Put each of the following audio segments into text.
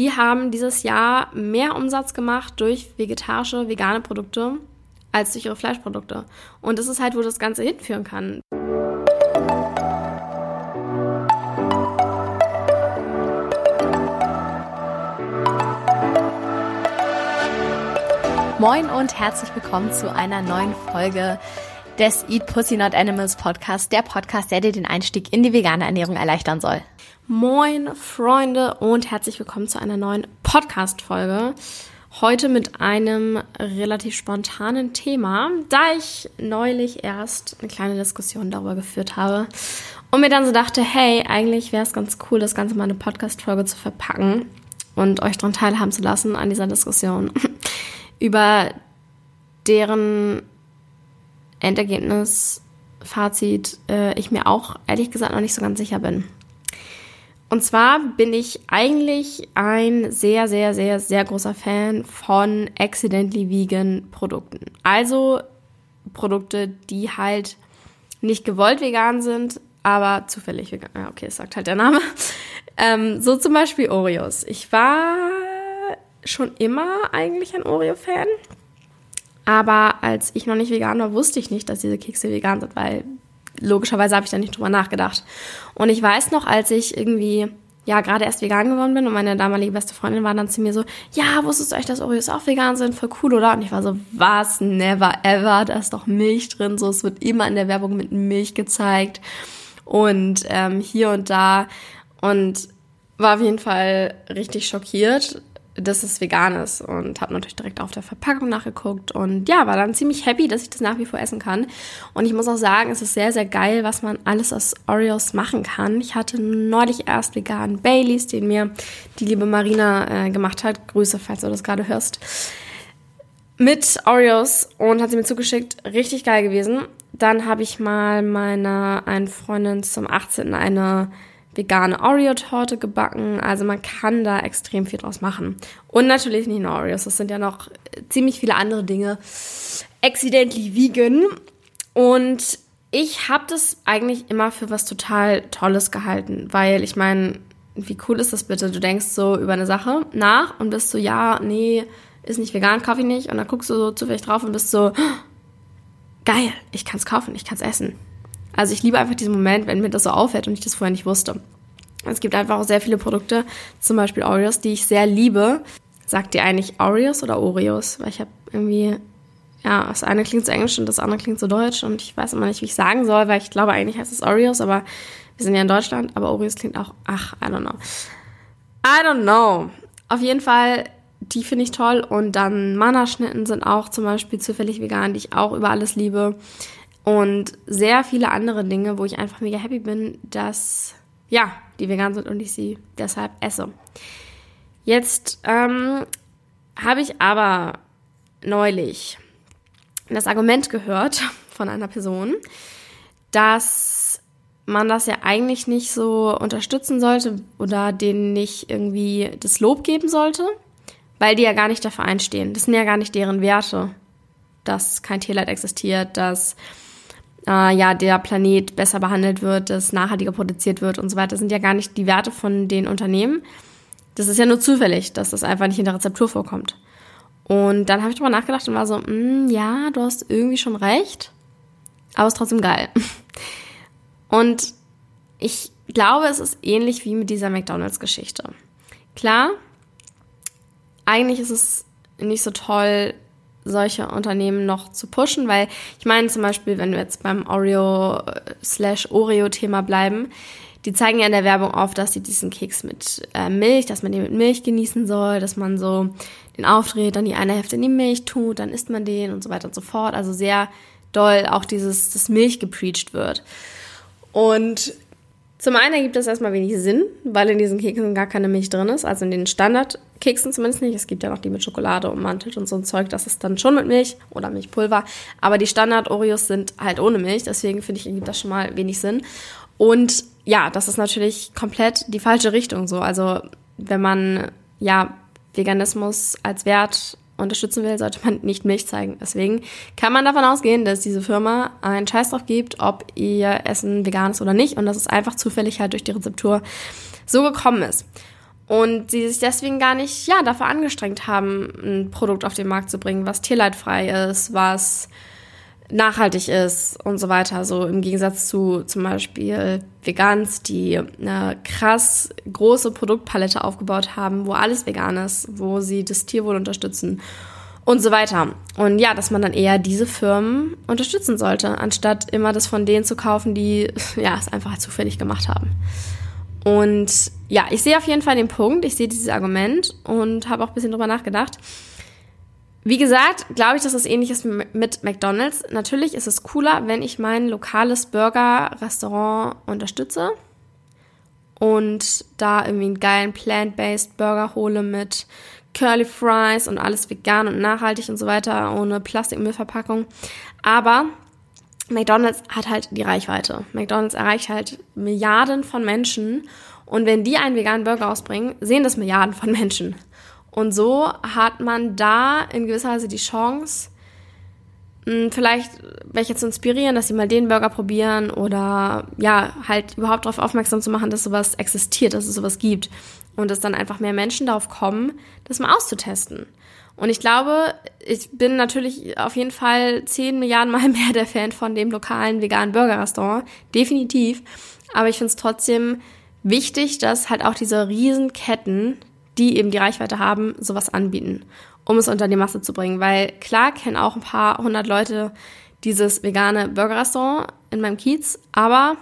die haben dieses Jahr mehr Umsatz gemacht durch vegetarische, vegane Produkte als durch ihre Fleischprodukte. Und das ist halt, wo das Ganze hinführen kann. Moin und herzlich willkommen zu einer neuen Folge des Eat Pussy Not Animals Podcast, der Podcast, der dir den Einstieg in die vegane Ernährung erleichtern soll. Moin Freunde und herzlich willkommen zu einer neuen Podcast Folge. Heute mit einem relativ spontanen Thema, da ich neulich erst eine kleine Diskussion darüber geführt habe und mir dann so dachte, hey, eigentlich wäre es ganz cool, das Ganze mal eine Podcast-Folge zu verpacken und euch daran teilhaben zu lassen an dieser Diskussion. über deren Endergebnis, Fazit, äh, ich mir auch ehrlich gesagt noch nicht so ganz sicher bin. Und zwar bin ich eigentlich ein sehr, sehr, sehr, sehr großer Fan von accidentally vegan Produkten. Also Produkte, die halt nicht gewollt vegan sind, aber zufällig vegan. Ja, okay, das sagt halt der Name. Ähm, so zum Beispiel Oreos. Ich war schon immer eigentlich ein Oreo-Fan. Aber als ich noch nicht vegan war, wusste ich nicht, dass diese Kekse vegan sind, weil logischerweise habe ich da nicht drüber nachgedacht. Und ich weiß noch, als ich irgendwie ja gerade erst vegan geworden bin und meine damalige beste Freundin war dann zu mir so, ja, wusstest du euch, dass Oreos auch vegan sind? Voll cool, oder? Und ich war so, was? Never ever, da ist doch Milch drin. So, es wird immer in der Werbung mit Milch gezeigt und ähm, hier und da und war auf jeden Fall richtig schockiert dass es vegan ist und habe natürlich direkt auf der Verpackung nachgeguckt und ja, war dann ziemlich happy, dass ich das nach wie vor essen kann. Und ich muss auch sagen, es ist sehr, sehr geil, was man alles aus Oreos machen kann. Ich hatte neulich erst veganen Baileys, den mir die liebe Marina äh, gemacht hat. Grüße, falls du das gerade hörst. Mit Oreos und hat sie mir zugeschickt. Richtig geil gewesen. Dann habe ich mal meiner einen Freundin zum 18. eine vegane Oreo-Torte gebacken. Also man kann da extrem viel draus machen. Und natürlich nicht nur Oreos, das sind ja noch ziemlich viele andere Dinge. Accidentally vegan. Und ich habe das eigentlich immer für was total Tolles gehalten, weil ich meine, wie cool ist das bitte? Du denkst so über eine Sache nach und bist so, ja, nee, ist nicht vegan, kaufe ich nicht. Und dann guckst du so zufällig drauf und bist so, geil, ich kann es kaufen, ich kann es essen. Also ich liebe einfach diesen Moment, wenn mir das so auffällt und ich das vorher nicht wusste. Es gibt einfach auch sehr viele Produkte, zum Beispiel Oreos, die ich sehr liebe. Sagt ihr eigentlich Oreos oder Oreos? Weil ich habe irgendwie, ja, das eine klingt so englisch und das andere klingt so deutsch und ich weiß immer nicht, wie ich sagen soll, weil ich glaube, eigentlich heißt es Oreos, aber wir sind ja in Deutschland, aber Oreos klingt auch, ach, I don't know. I don't know. Auf jeden Fall, die finde ich toll und dann Mana-Schnitten sind auch zum Beispiel zufällig vegan, die ich auch über alles liebe und sehr viele andere Dinge, wo ich einfach mega happy bin, dass, ja, die vegan sind und ich sie deshalb esse. Jetzt ähm, habe ich aber neulich das Argument gehört von einer Person, dass man das ja eigentlich nicht so unterstützen sollte oder denen nicht irgendwie das Lob geben sollte, weil die ja gar nicht dafür einstehen. Das sind ja gar nicht deren Werte, dass kein Tierleid existiert, dass äh, ja, der Planet besser behandelt wird, dass nachhaltiger produziert wird und so weiter, sind ja gar nicht die Werte von den Unternehmen. Das ist ja nur zufällig, dass das einfach nicht in der Rezeptur vorkommt. Und dann habe ich drüber nachgedacht und war so, mm, ja, du hast irgendwie schon recht, aber es ist trotzdem geil. Und ich glaube, es ist ähnlich wie mit dieser McDonald's-Geschichte. Klar, eigentlich ist es nicht so toll, solche Unternehmen noch zu pushen, weil ich meine zum Beispiel, wenn wir jetzt beim Oreo äh, slash Oreo-Thema bleiben, die zeigen ja in der Werbung oft, dass sie diesen Keks mit äh, Milch, dass man den mit Milch genießen soll, dass man so den aufdreht, dann die eine Hälfte in die Milch tut, dann isst man den und so weiter und so fort. Also sehr doll auch dieses, das Milch gepreacht wird. Und zum einen ergibt das erstmal wenig Sinn, weil in diesen Keksen gar keine Milch drin ist, also in den Standardkeksen zumindest nicht. Es gibt ja noch die mit Schokolade ummantelt und so ein Zeug, das ist dann schon mit Milch oder Milchpulver. Aber die Standard-Oreos sind halt ohne Milch, deswegen finde ich, ergibt das schon mal wenig Sinn. Und ja, das ist natürlich komplett die falsche Richtung so. Also wenn man ja Veganismus als Wert unterstützen will, sollte man nicht Milch zeigen. Deswegen kann man davon ausgehen, dass diese Firma einen Scheiß drauf gibt, ob ihr Essen vegan ist oder nicht und dass es einfach zufällig halt durch die Rezeptur so gekommen ist. und sie sich deswegen gar nicht, ja, dafür angestrengt haben, ein Produkt auf den Markt zu bringen, was tierleidfrei ist, was nachhaltig ist und so weiter. So im Gegensatz zu zum Beispiel Vegans, die eine krass große Produktpalette aufgebaut haben, wo alles vegan ist, wo sie das Tierwohl unterstützen und so weiter. Und ja, dass man dann eher diese Firmen unterstützen sollte, anstatt immer das von denen zu kaufen, die ja es einfach zufällig gemacht haben. Und ja, ich sehe auf jeden Fall den Punkt, ich sehe dieses Argument und habe auch ein bisschen drüber nachgedacht. Wie gesagt, glaube ich, dass das ähnlich ist mit McDonald's. Natürlich ist es cooler, wenn ich mein lokales Burger-Restaurant unterstütze und da irgendwie einen geilen plant-based Burger hole mit Curly Fries und alles vegan und nachhaltig und so weiter, ohne Plastikmüllverpackung. Aber McDonald's hat halt die Reichweite. McDonald's erreicht halt Milliarden von Menschen und wenn die einen veganen Burger ausbringen, sehen das Milliarden von Menschen. Und so hat man da in gewisser Weise die Chance, hm, vielleicht welche zu inspirieren, dass sie mal den Burger probieren oder ja, halt überhaupt darauf aufmerksam zu machen, dass sowas existiert, dass es sowas gibt. Und dass dann einfach mehr Menschen darauf kommen, das mal auszutesten. Und ich glaube, ich bin natürlich auf jeden Fall 10 Milliarden Mal mehr der Fan von dem lokalen veganen Burger-Restaurant. Definitiv. Aber ich finde es trotzdem wichtig, dass halt auch diese Riesenketten, die eben die Reichweite haben, sowas anbieten, um es unter die Masse zu bringen. Weil klar kennen auch ein paar hundert Leute dieses vegane Burger-Restaurant in meinem Kiez, aber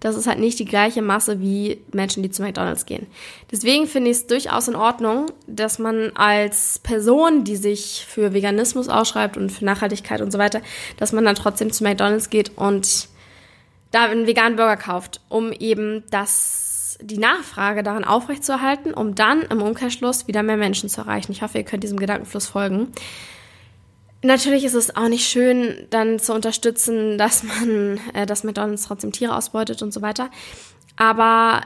das ist halt nicht die gleiche Masse wie Menschen, die zu McDonald's gehen. Deswegen finde ich es durchaus in Ordnung, dass man als Person, die sich für Veganismus ausschreibt und für Nachhaltigkeit und so weiter, dass man dann trotzdem zu McDonald's geht und da einen veganen Burger kauft, um eben das, die Nachfrage daran aufrechtzuerhalten, um dann im Umkehrschluss wieder mehr Menschen zu erreichen. Ich hoffe, ihr könnt diesem Gedankenfluss folgen. Natürlich ist es auch nicht schön, dann zu unterstützen, dass man, äh, dass McDonalds trotzdem Tiere ausbeutet und so weiter. Aber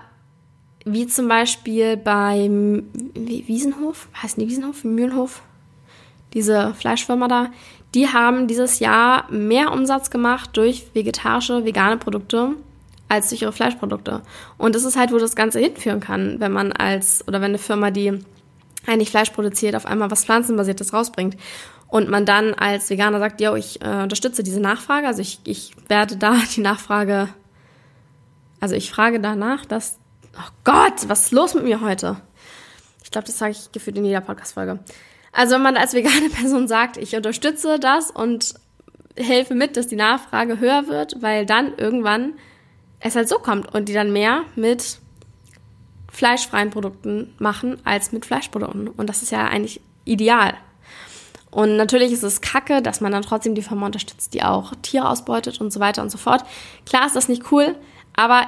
wie zum Beispiel beim Wiesenhof, heißen die Wiesenhof, Mühlenhof, diese Fleischfirma da, die haben dieses Jahr mehr Umsatz gemacht durch vegetarische, vegane Produkte als ihre Fleischprodukte. Und das ist halt, wo das Ganze hinführen kann, wenn man als, oder wenn eine Firma, die eigentlich Fleisch produziert, auf einmal was Pflanzenbasiertes rausbringt und man dann als Veganer sagt, ja, ich äh, unterstütze diese Nachfrage, also ich, ich werde da die Nachfrage, also ich frage danach, dass, oh Gott, was ist los mit mir heute? Ich glaube, das sage ich gefühlt in jeder Podcast-Folge. Also wenn man als vegane Person sagt, ich unterstütze das und helfe mit, dass die Nachfrage höher wird, weil dann irgendwann es halt so kommt und die dann mehr mit fleischfreien Produkten machen als mit Fleischprodukten. Und das ist ja eigentlich ideal. Und natürlich ist es kacke, dass man dann trotzdem die Firma unterstützt, die auch Tiere ausbeutet und so weiter und so fort. Klar ist das nicht cool, aber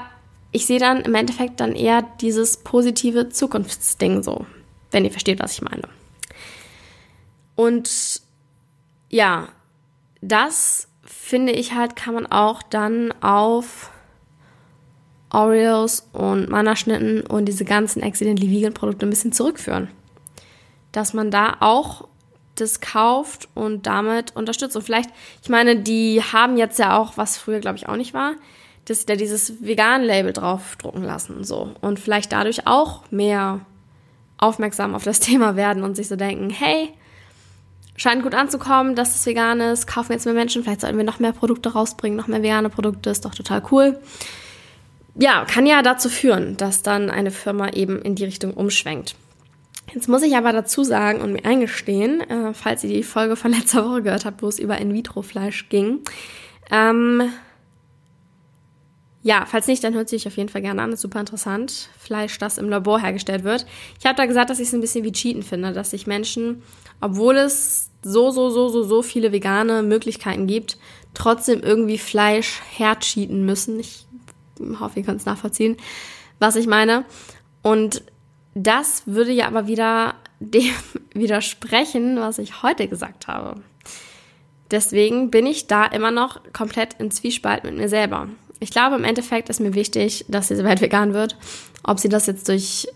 ich sehe dann im Endeffekt dann eher dieses positive Zukunftsding so, wenn ihr versteht, was ich meine. Und ja, das finde ich halt, kann man auch dann auf Oreos und Mannerschnitten und diese ganzen Accidentally Vegan Produkte ein bisschen zurückführen. Dass man da auch das kauft und damit unterstützt. Und vielleicht, ich meine, die haben jetzt ja auch, was früher glaube ich auch nicht war, dass sie da dieses Vegan-Label draufdrucken lassen. So. Und vielleicht dadurch auch mehr aufmerksam auf das Thema werden und sich so denken, hey, scheint gut anzukommen, dass es vegan ist, kaufen jetzt mehr Menschen, vielleicht sollten wir noch mehr Produkte rausbringen, noch mehr vegane Produkte, ist doch total cool. Ja, kann ja dazu führen, dass dann eine Firma eben in die Richtung umschwenkt. Jetzt muss ich aber dazu sagen und mir eingestehen, äh, falls ihr die Folge von letzter Woche gehört habt, wo es über In-vitro-Fleisch ging. Ähm, ja, falls nicht, dann hört sich auf jeden Fall gerne an. Das ist super interessant. Fleisch, das im Labor hergestellt wird. Ich habe da gesagt, dass ich es ein bisschen wie Cheaten finde, dass sich Menschen, obwohl es so, so, so, so, so viele vegane Möglichkeiten gibt, trotzdem irgendwie Fleisch hercheaten müssen. Ich hoffe, ihr könnt es nachvollziehen, was ich meine. Und das würde ja aber wieder dem widersprechen, was ich heute gesagt habe. Deswegen bin ich da immer noch komplett in Zwiespalt mit mir selber. Ich glaube, im Endeffekt ist mir wichtig, dass diese Welt vegan wird. Ob sie das jetzt durch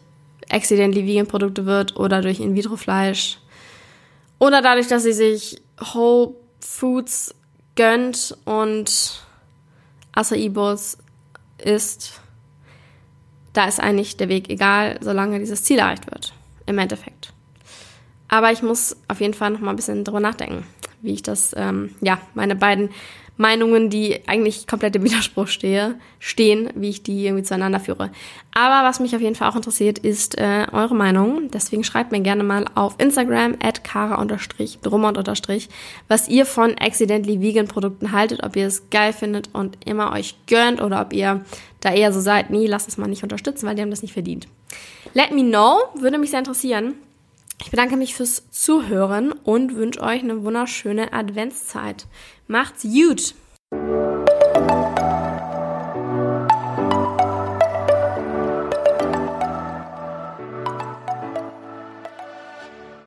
accidentally vegan Produkte wird oder durch In-vitro-Fleisch oder dadurch, dass sie sich Whole Foods gönnt und Acai Isst da ist eigentlich der Weg egal, solange dieses Ziel erreicht wird. Im Endeffekt. Aber ich muss auf jeden Fall noch mal ein bisschen drüber nachdenken, wie ich das, ähm, ja, meine beiden Meinungen, die eigentlich komplett im Widerspruch stehe, stehen, wie ich die irgendwie zueinander führe. Aber was mich auf jeden Fall auch interessiert, ist äh, eure Meinung. Deswegen schreibt mir gerne mal auf Instagram at kara-drummond- was ihr von accidentally vegan Produkten haltet, ob ihr es geil findet und immer euch gönnt oder ob ihr da eher so seid, nee, lasst es mal nicht unterstützen, weil die haben das nicht verdient. Let me know, würde mich sehr interessieren. Ich bedanke mich fürs Zuhören und wünsche euch eine wunderschöne Adventszeit. Macht's gut!